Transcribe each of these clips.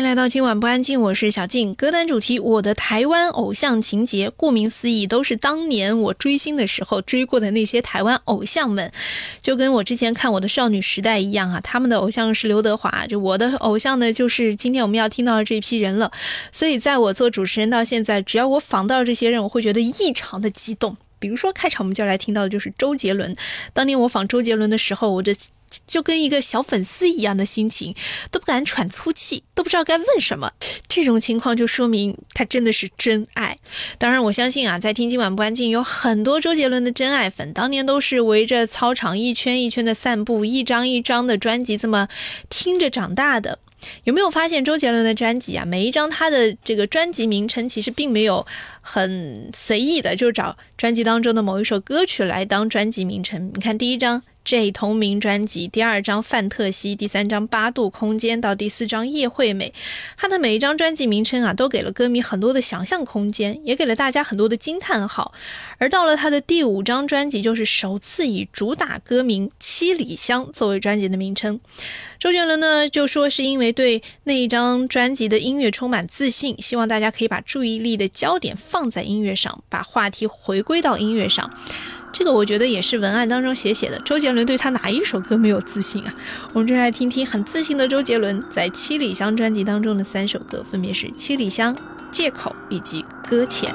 欢迎来到今晚不安静，我是小静。歌单主题：我的台湾偶像情节。顾名思义，都是当年我追星的时候追过的那些台湾偶像们，就跟我之前看我的少女时代一样啊。他们的偶像是刘德华，就我的偶像呢，就是今天我们要听到的这批人了。所以，在我做主持人到现在，只要我访到这些人，我会觉得异常的激动。比如说，开场我们就来听到的就是周杰伦。当年我访周杰伦的时候，我这。就跟一个小粉丝一样的心情，都不敢喘粗气，都不知道该问什么。这种情况就说明他真的是真爱。当然，我相信啊，在听今晚不安静，有很多周杰伦的真爱粉，当年都是围着操场一圈一圈的散步，一张一张的专辑这么听着长大的。有没有发现周杰伦的专辑啊？每一张他的这个专辑名称其实并没有很随意的，就找专辑当中的某一首歌曲来当专辑名称。你看第一张。这同名专辑，第二张《范特西》，第三张《八度空间》，到第四张《叶惠美》，他的每一张专辑名称啊，都给了歌迷很多的想象空间，也给了大家很多的惊叹号。而到了他的第五张专辑，就是首次以主打歌名《七里香》作为专辑的名称。周杰伦呢，就说是因为对那一张专辑的音乐充满自信，希望大家可以把注意力的焦点放在音乐上，把话题回归到音乐上。这个我觉得也是文案当中写写的。周杰伦对他哪一首歌没有自信啊？我们就来听听很自信的周杰伦在《七里香》专辑当中的三首歌，分别是《七里香》、《借口》以及《搁浅》。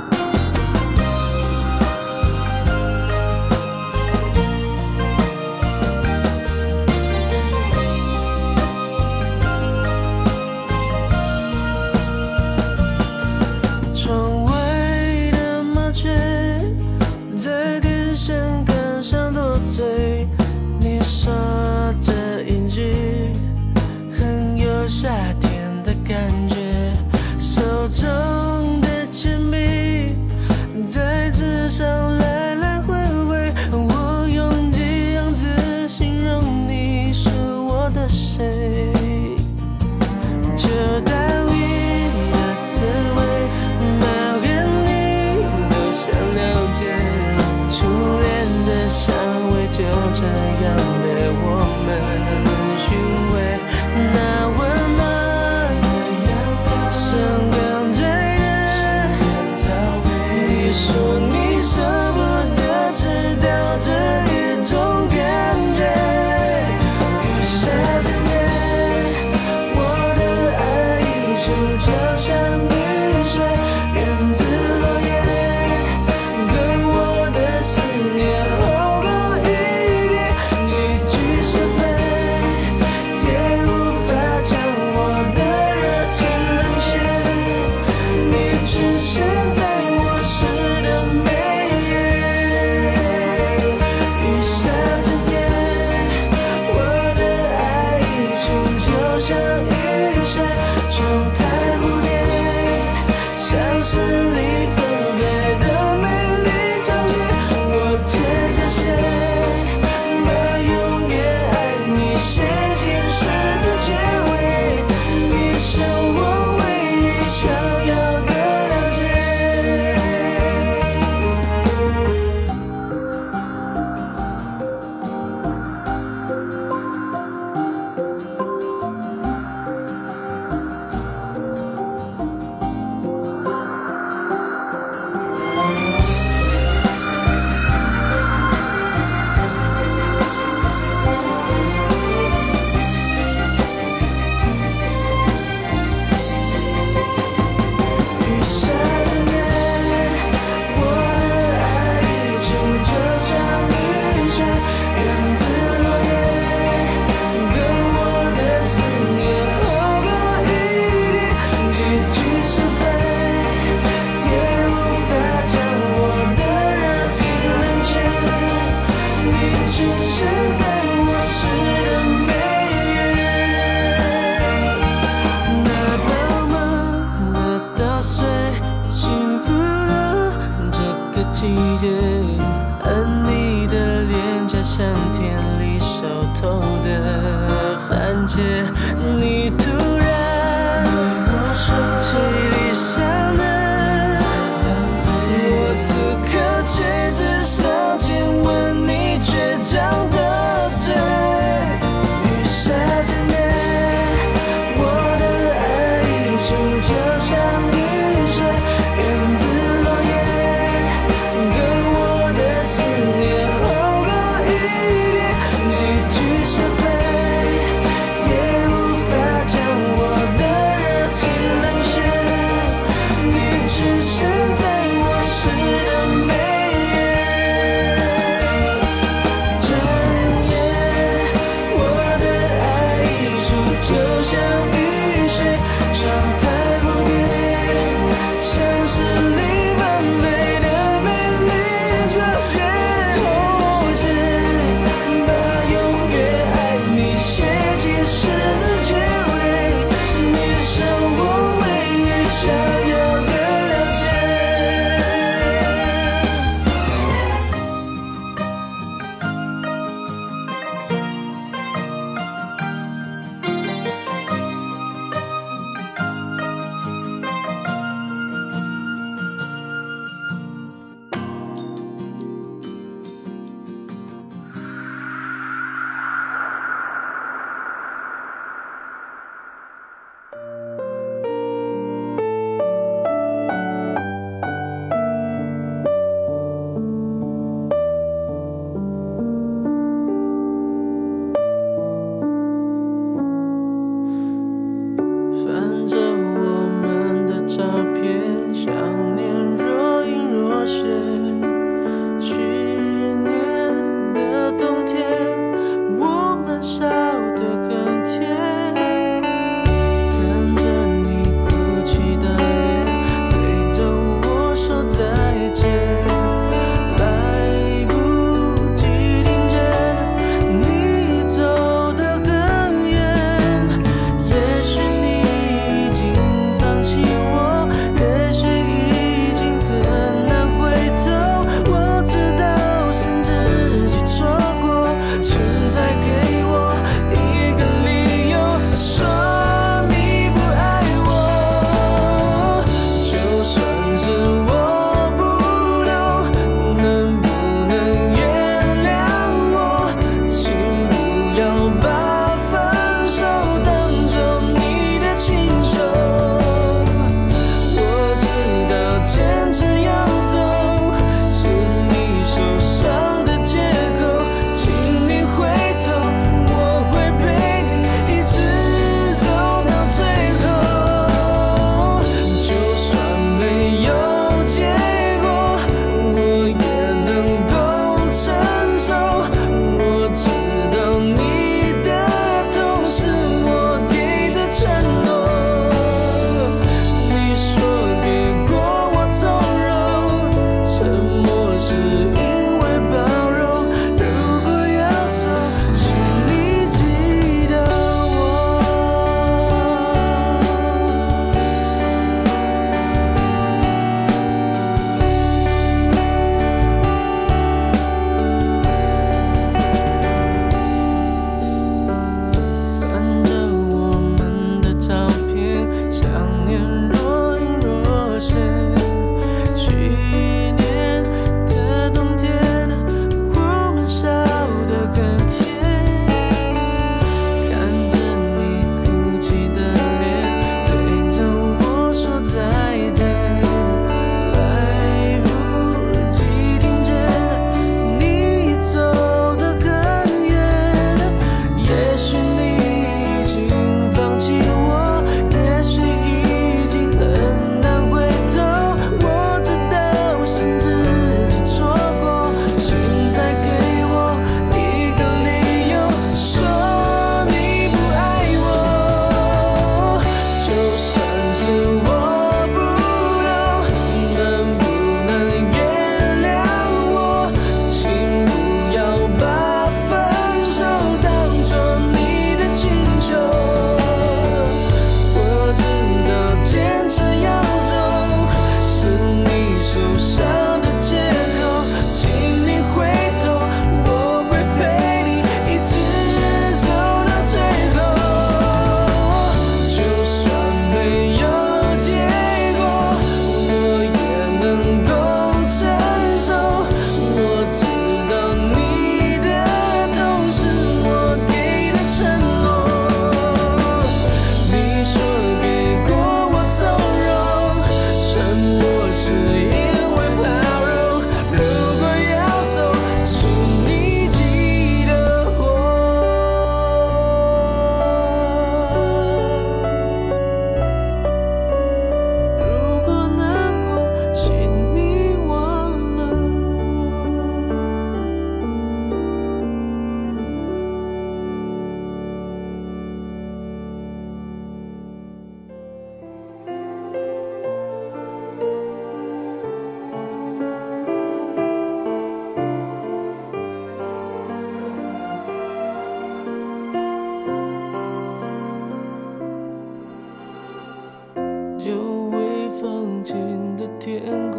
天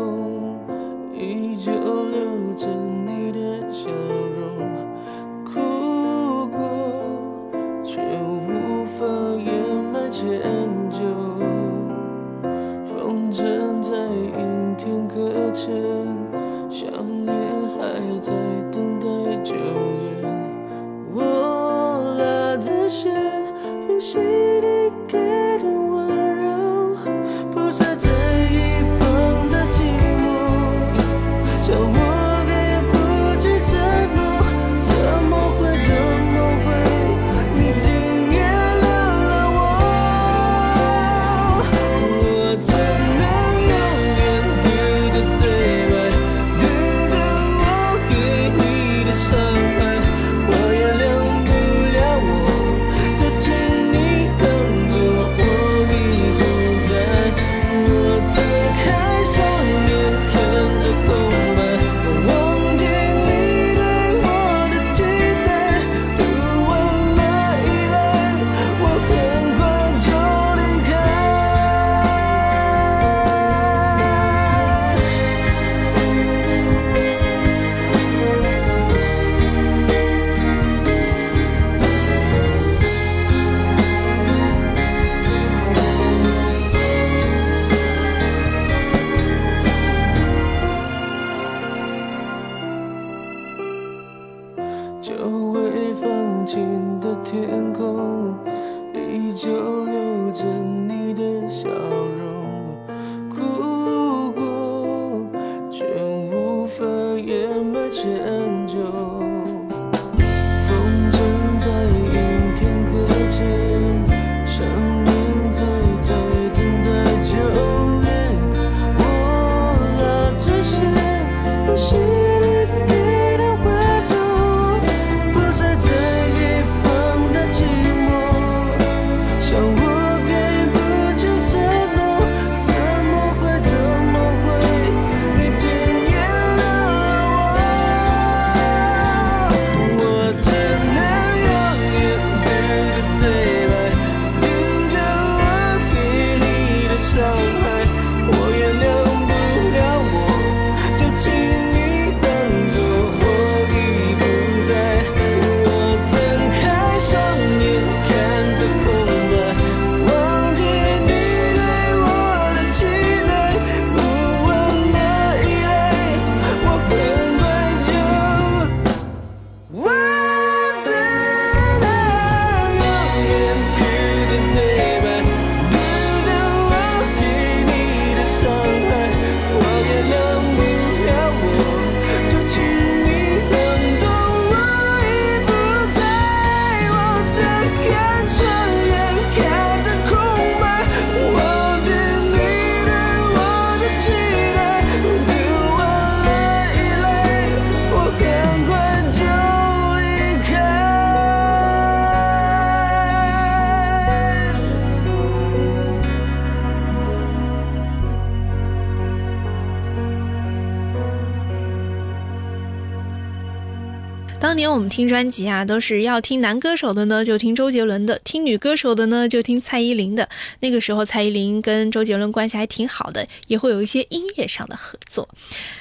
听专辑啊，都是要听男歌手的呢，就听周杰伦的；听女歌手的呢，就听蔡依林的。那个时候，蔡依林跟周杰伦关系还挺好的，也会有一些音乐上的合作。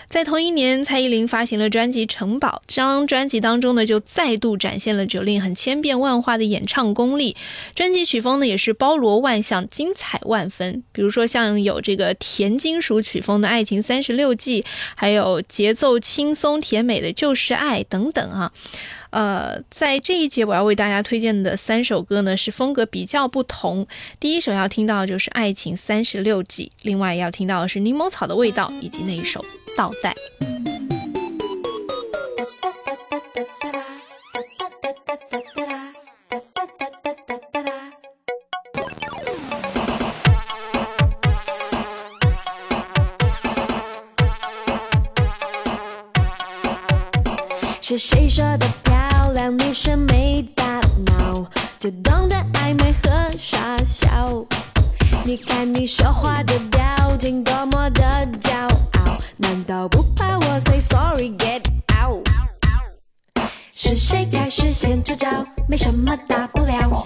在同一年，蔡依林发行了专辑《城堡》，这张专辑当中呢，就再度展现了 Jolin 很千变万化的演唱功力。专辑曲风呢，也是包罗万象，精彩万分。比如说，像有这个甜金属曲风的《爱情三十六计》，还有节奏轻松甜美的《就是爱》等等啊。呃，在这一节我要为大家推荐的三首歌呢，是风格比较不同。第一首要听到的就是《爱情三十六计》，另外要听到的是柠檬草的味道，以及那一首《倒带》。是谁说的亮女生没大脑，就懂得暧昧和傻笑？你看你说话的表情多么的骄傲，难道不怕我 say sorry get out？是谁开始先出招？没什么大不了，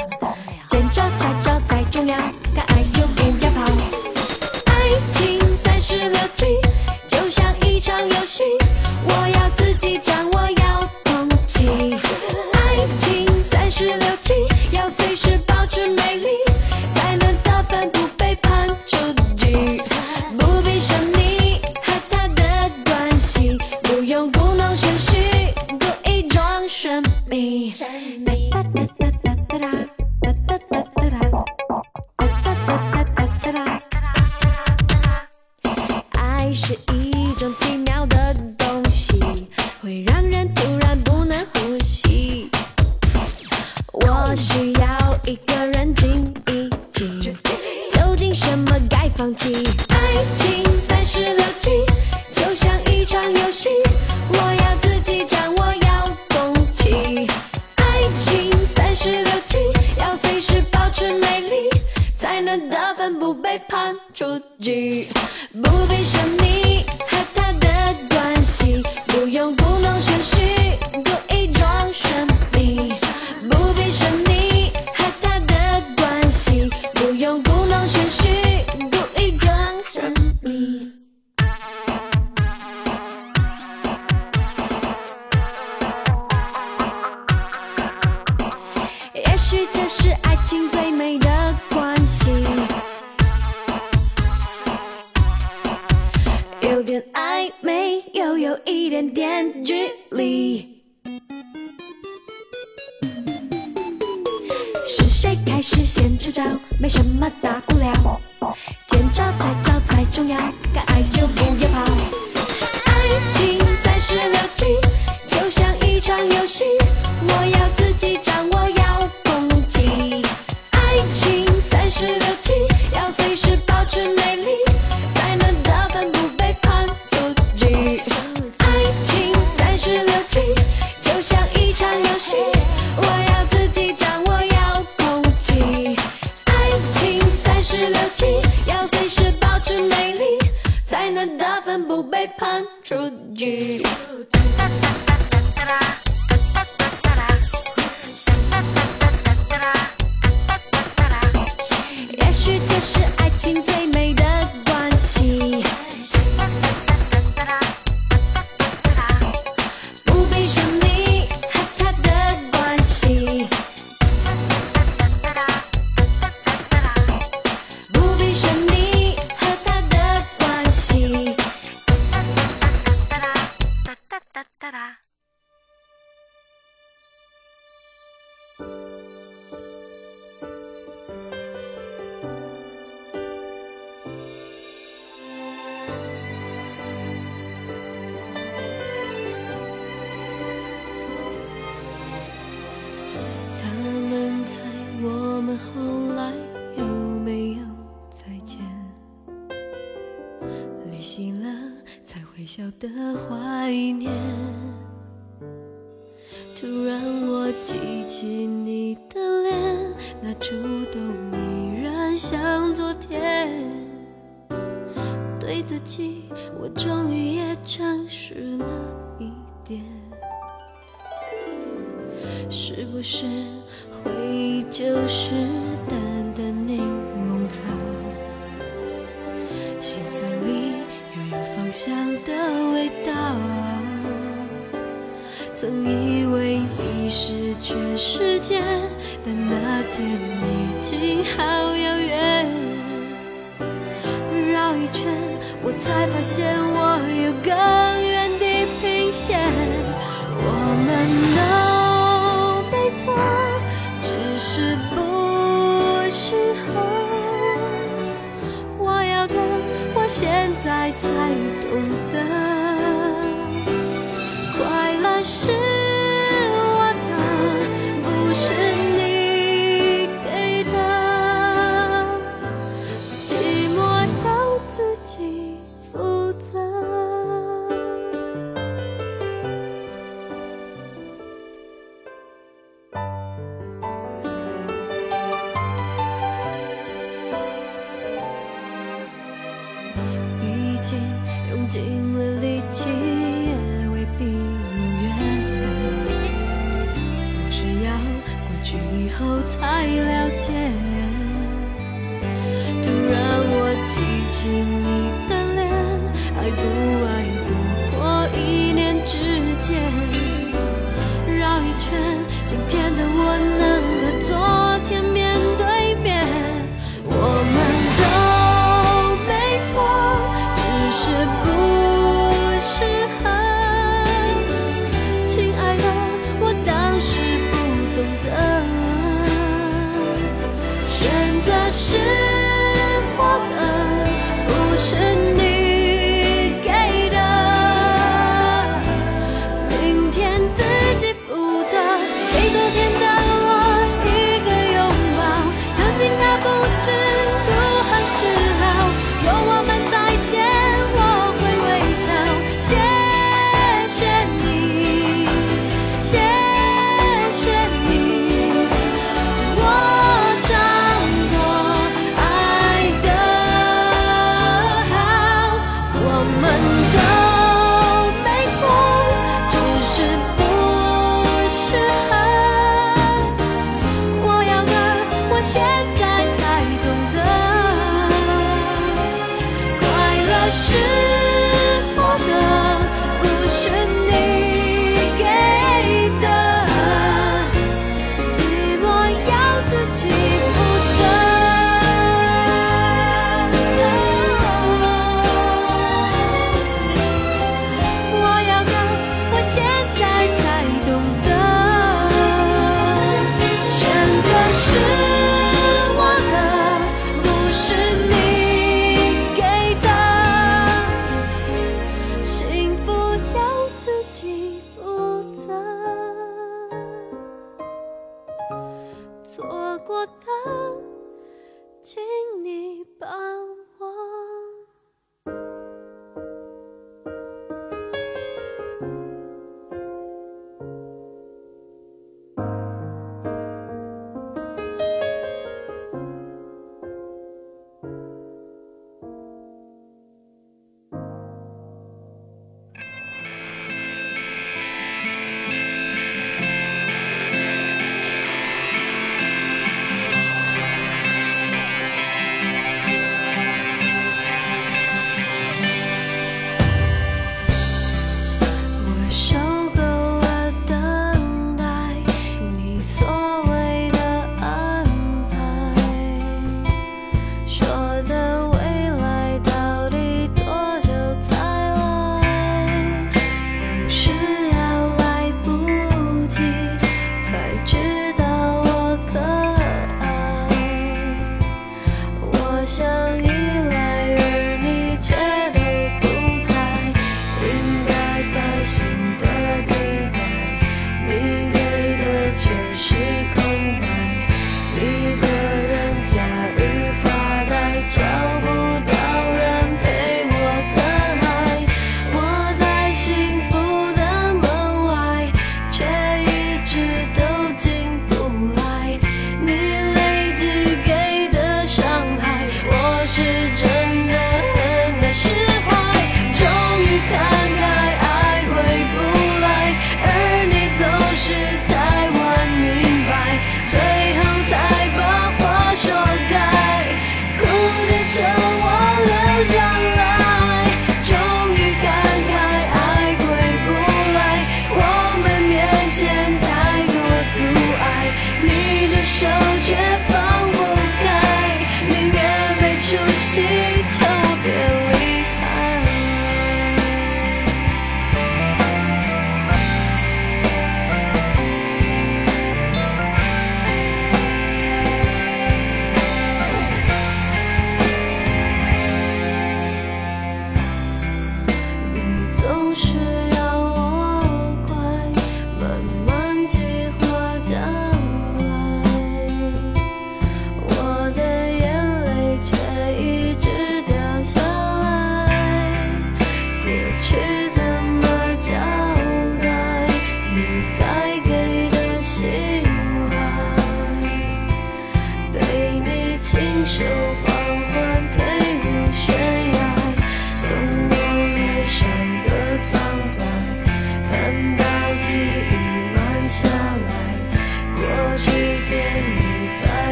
现在才懂得。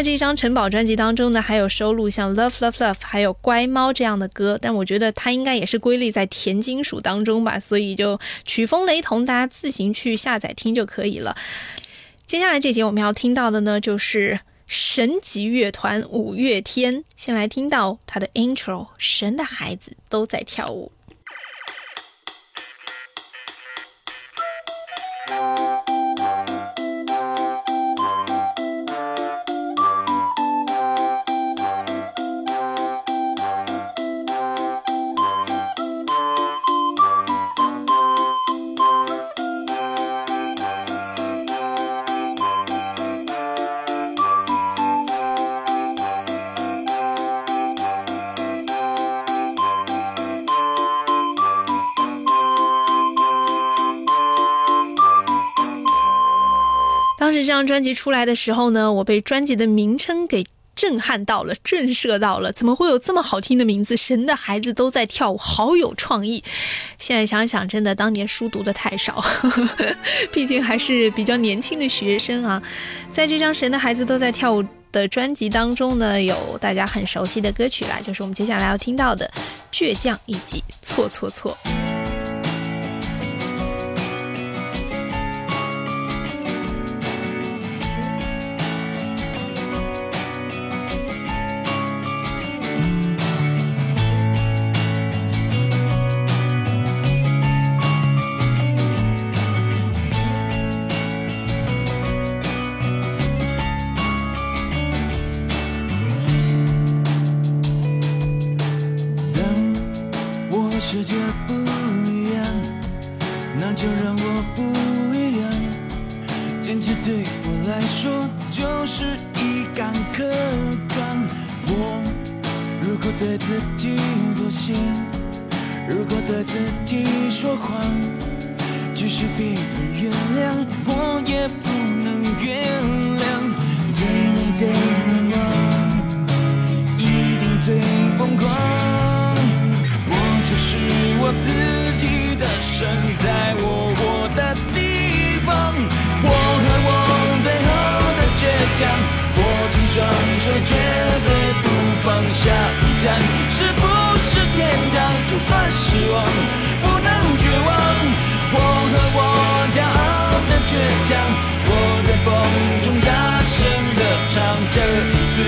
在这张城堡专辑当中呢，还有收录像《Love Love Love》还有《乖猫》这样的歌，但我觉得它应该也是归类在甜金属当中吧，所以就曲风雷同，大家自行去下载听就可以了。接下来这节我们要听到的呢，就是神级乐团五月天，先来听到他的 intro，《神的孩子都在跳舞》。张专辑出来的时候呢，我被专辑的名称给震撼到了，震慑到了。怎么会有这么好听的名字？神的孩子都在跳舞，好有创意。现在想想，真的当年书读的太少，毕竟还是比较年轻的学生啊。在这张《神的孩子都在跳舞》的专辑当中呢，有大家很熟悉的歌曲啦，就是我们接下来要听到的《倔强》以及《错错错》。世界不一样，那就让我不一样。坚持对我来说就是一杆客观。我如果对自己妥协，如果对自己说谎，即使别人原谅，我也不能原谅。最美的是我自己的神，在我活的地方。我和我最后的倔强，握紧双手，绝对不放下。一站是不是天堂？就算失望，不能绝望。我和我骄傲的倔强，我在风中大声的唱。这一次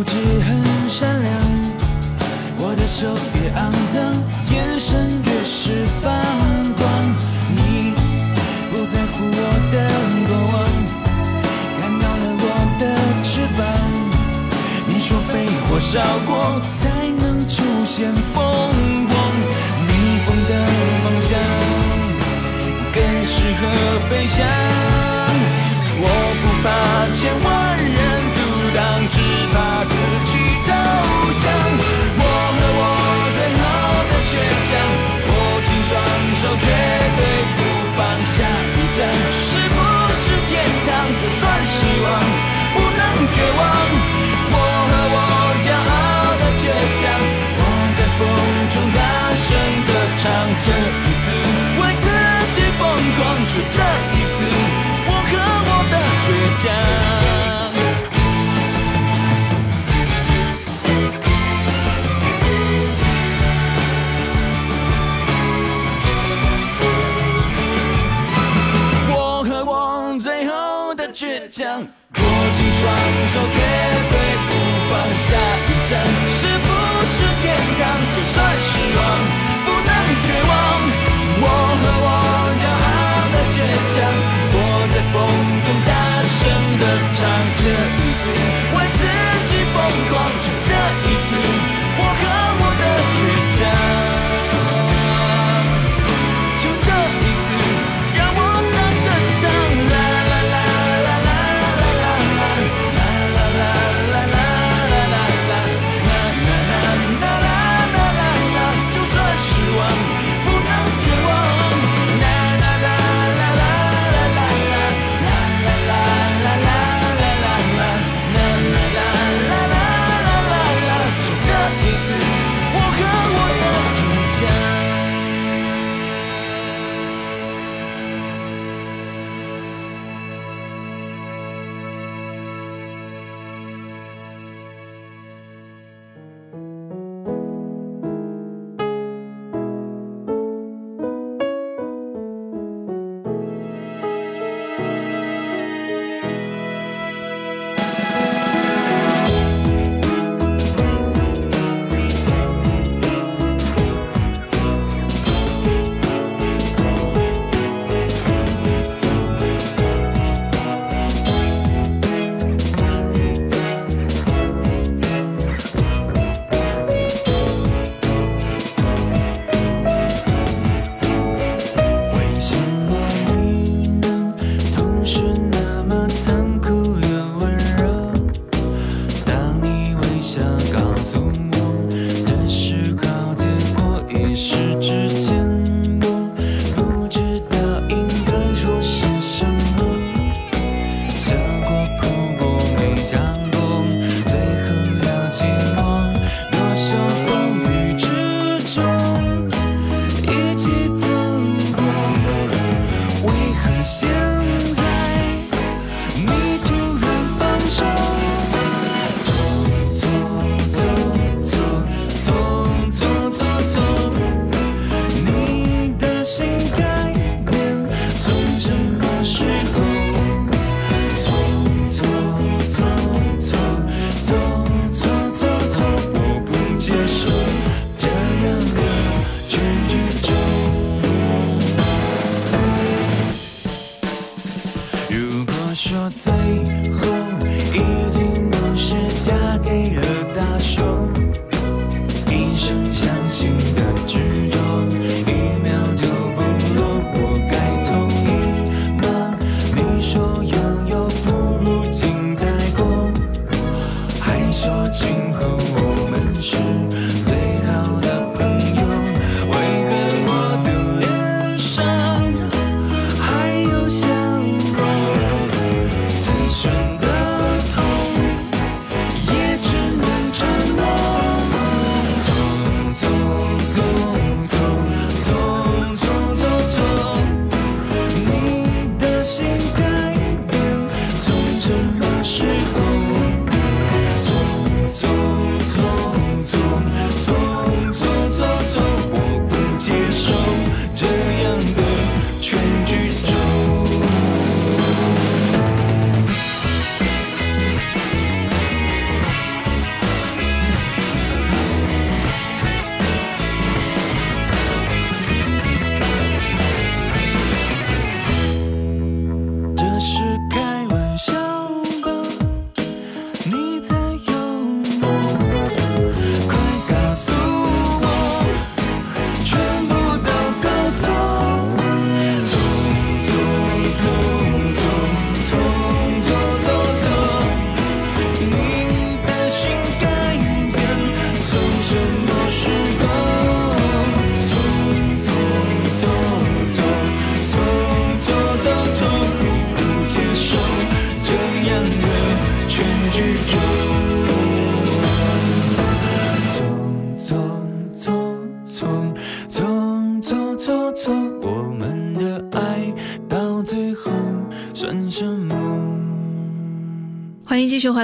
固执很善良，我的手越肮脏，眼神越是放光。你不在乎我的过往，看到了我的翅膀。你说被火烧过才能出现凤凰，逆风的方向。更适合飞翔。我不怕千万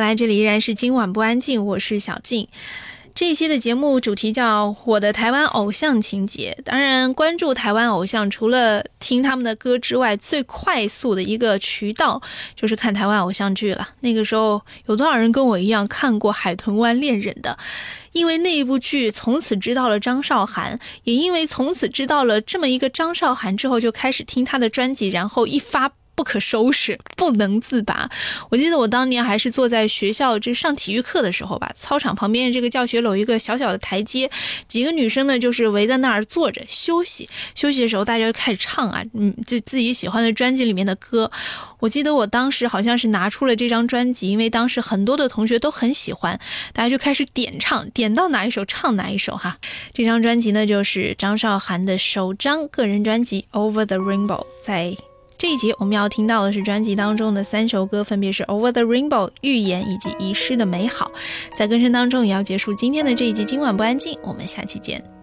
来，这里依然是今晚不安静，我是小静。这一期的节目主题叫《我的台湾偶像情节》。当然，关注台湾偶像，除了听他们的歌之外，最快速的一个渠道就是看台湾偶像剧了。那个时候，有多少人跟我一样看过《海豚湾恋人》的？因为那一部剧，从此知道了张韶涵，也因为从此知道了这么一个张韶涵之后，就开始听她的专辑，然后一发。不可收拾，不能自拔。我记得我当年还是坐在学校这上体育课的时候吧，操场旁边这个教学楼一个小小的台阶，几个女生呢就是围在那儿坐着休息。休息的时候，大家就开始唱啊，嗯，就自己喜欢的专辑里面的歌。我记得我当时好像是拿出了这张专辑，因为当时很多的同学都很喜欢，大家就开始点唱，点到哪一首唱哪一首哈。这张专辑呢就是张韶涵的首张个人专辑《Over the Rainbow》，在。这一集我们要听到的是专辑当中的三首歌，分别是《Over the Rainbow》、《预言》以及《遗失的美好》。在歌声当中也要结束今天的这一集。今晚不安静，我们下期见。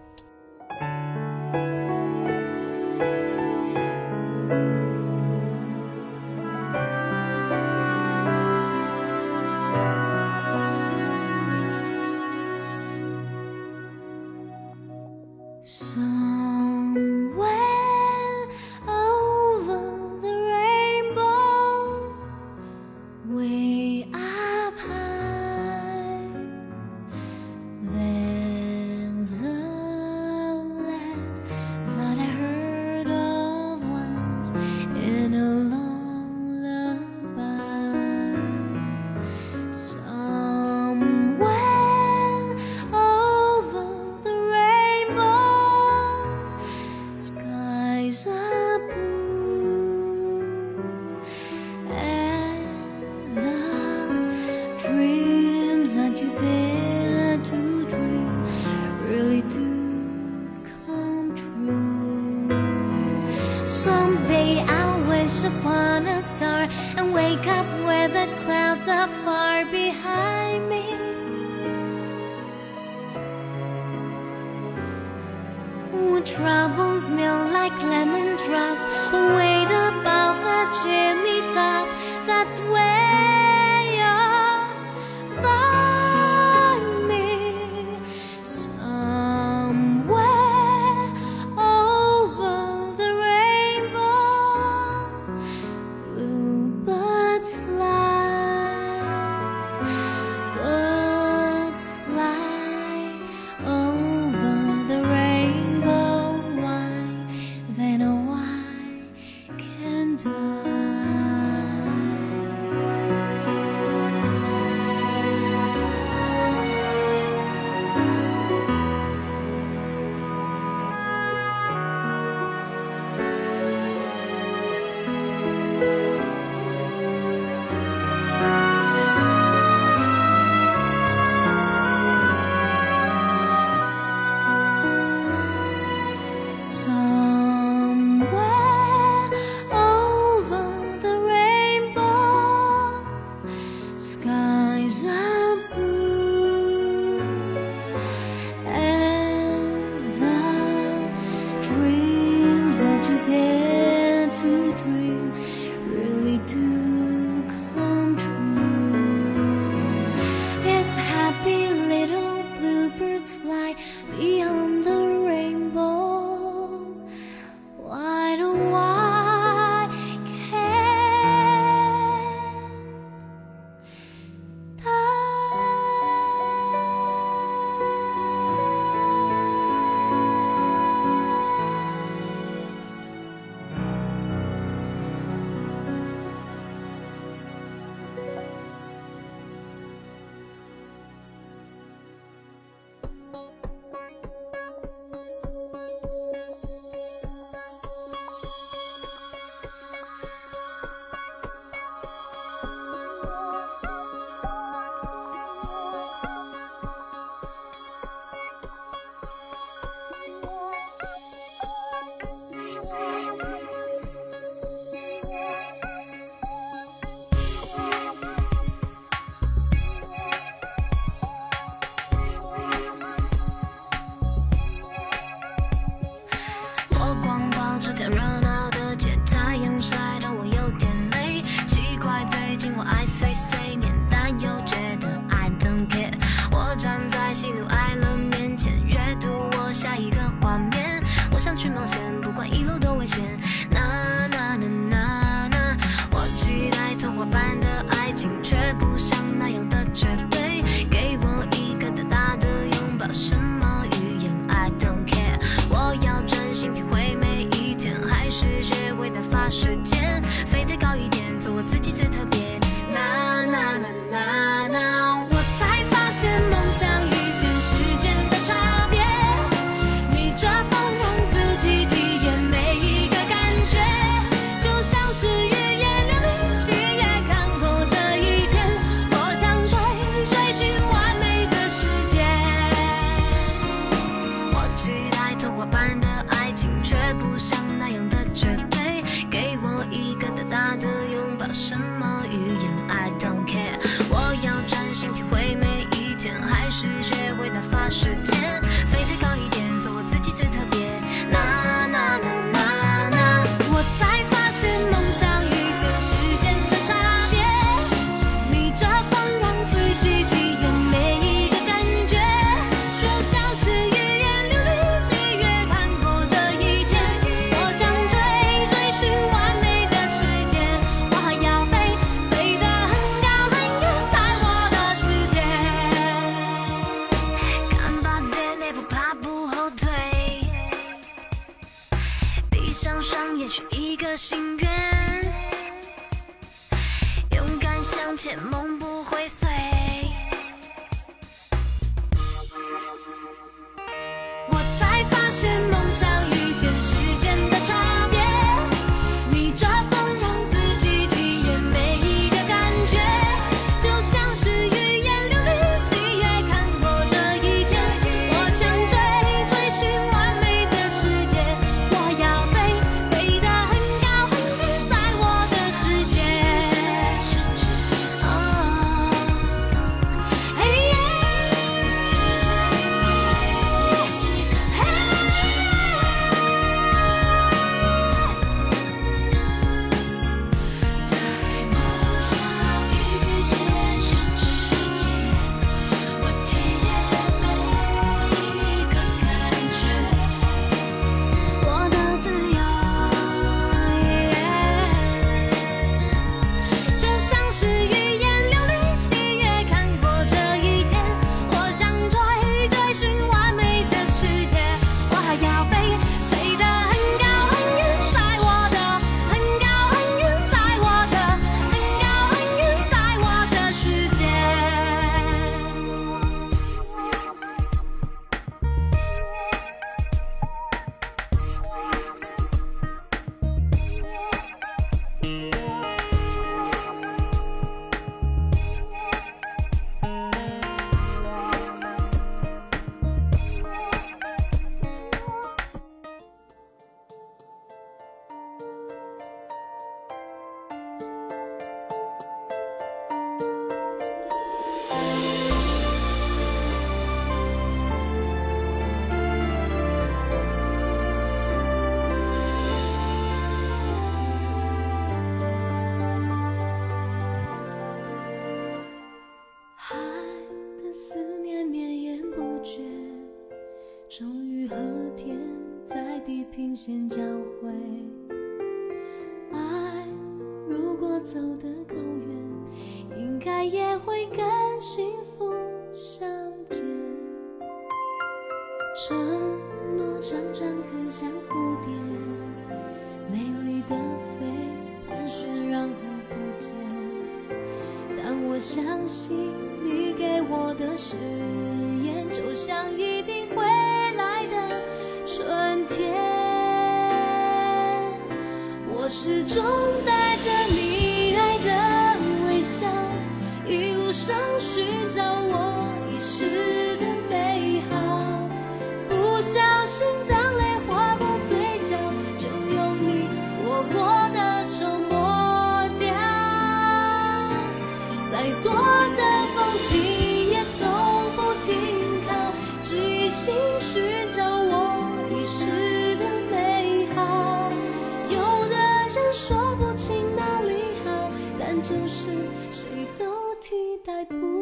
替代